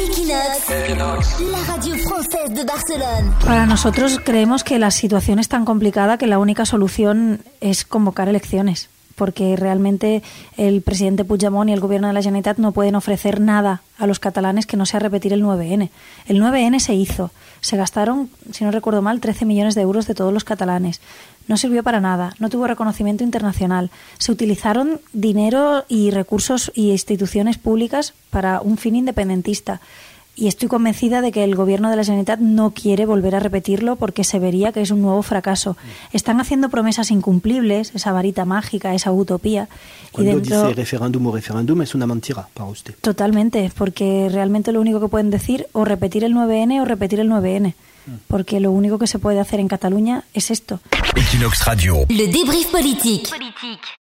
Equinox, la radio française de Barcelona. Para nosotros creemos que la situación es tan complicada que la única solución es convocar elecciones porque realmente el presidente Puigdemont y el gobierno de la Generalitat no pueden ofrecer nada a los catalanes que no sea repetir el 9N. El 9N se hizo, se gastaron, si no recuerdo mal, 13 millones de euros de todos los catalanes. No sirvió para nada, no tuvo reconocimiento internacional. Se utilizaron dinero y recursos y instituciones públicas para un fin independentista y estoy convencida de que el gobierno de la Generalitat no quiere volver a repetirlo porque se vería que es un nuevo fracaso. Están haciendo promesas incumplibles, esa varita mágica, esa utopía. Cuando y dentro... dice referéndum o referéndum es una mentira para usted. Totalmente, porque realmente lo único que pueden decir o repetir el 9N o repetir el 9N. Porque lo único que se puede hacer en Cataluña es esto. Equinox Radio. Le débrief politique.